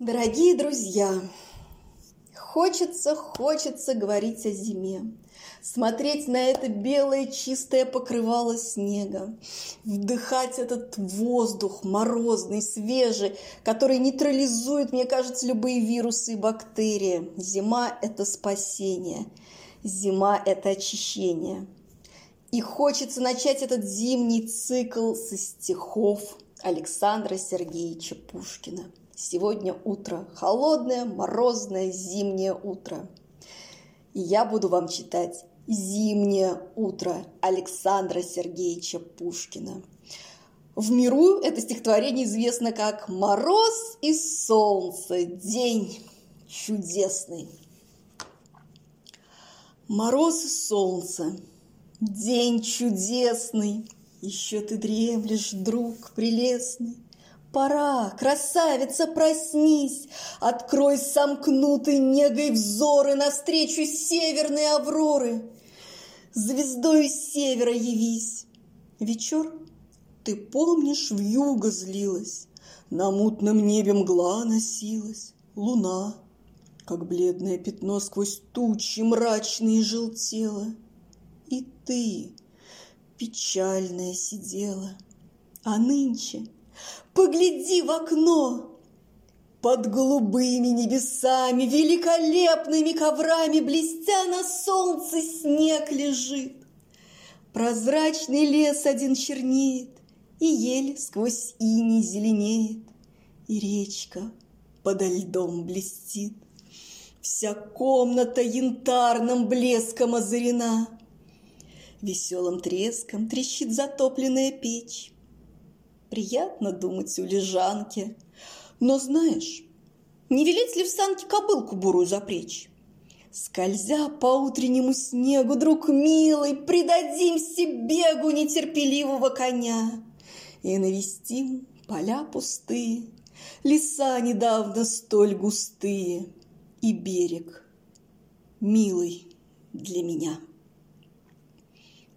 Дорогие друзья, хочется, хочется говорить о зиме, смотреть на это белое чистое покрывало снега, вдыхать этот воздух морозный, свежий, который нейтрализует, мне кажется, любые вирусы и бактерии. Зима – это спасение, зима – это очищение. И хочется начать этот зимний цикл со стихов Александра Сергеевича Пушкина – Сегодня утро, холодное, морозное, зимнее утро. И я буду вам читать «Зимнее утро» Александра Сергеевича Пушкина. В миру это стихотворение известно как «Мороз и солнце, день чудесный». Мороз и солнце, день чудесный, Еще ты дремлешь, друг прелестный, Пора, красавица, проснись, Открой сомкнутый негой взоры Навстречу северной авроры. Звездою севера явись. Вечер, ты помнишь, в юго злилась, На мутном небе мгла носилась, Луна, как бледное пятно Сквозь тучи мрачные желтела. И ты, печальная, сидела, А нынче — Погляди в окно. Под голубыми небесами, великолепными коврами, Блестя на солнце, снег лежит. Прозрачный лес один чернеет, И ель сквозь иней зеленеет, И речка подо льдом блестит. Вся комната янтарным блеском озарена, Веселым треском трещит затопленная печь. Приятно думать у лежанки. Но знаешь, не велеть ли в санке кобылку бурую запречь? Скользя по утреннему снегу, друг милый, Придадимся бегу нетерпеливого коня И навестим поля пустые, Леса недавно столь густые И берег, милый для меня.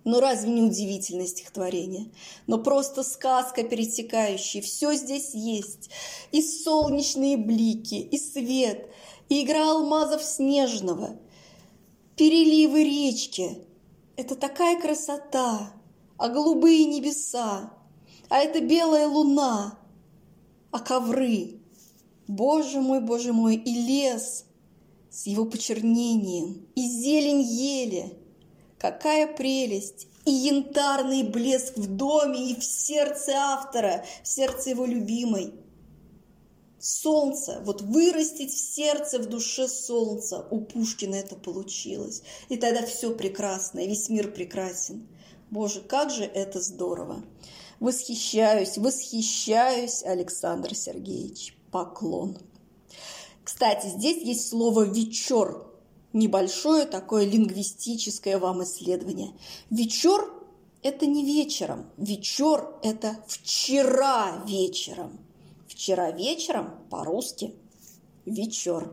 Ну разве не удивительное стихотворение? Но просто сказка пересекающая. Все здесь есть. И солнечные блики, и свет, и игра алмазов снежного, переливы речки. Это такая красота, а голубые небеса, а это белая луна, а ковры. Боже мой, боже мой, и лес с его почернением, и зелень ели – Какая прелесть! И янтарный блеск в доме, и в сердце автора, в сердце его любимой. Солнце, вот вырастить в сердце, в душе солнца. У Пушкина это получилось. И тогда все прекрасно, и весь мир прекрасен. Боже, как же это здорово! Восхищаюсь, восхищаюсь, Александр Сергеевич. Поклон. Кстати, здесь есть слово «вечер» небольшое такое лингвистическое вам исследование. Вечер – это не вечером, вечер – это вчера вечером. Вчера вечером по-русски вечер.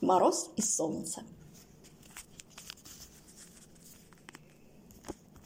Мороз и солнце.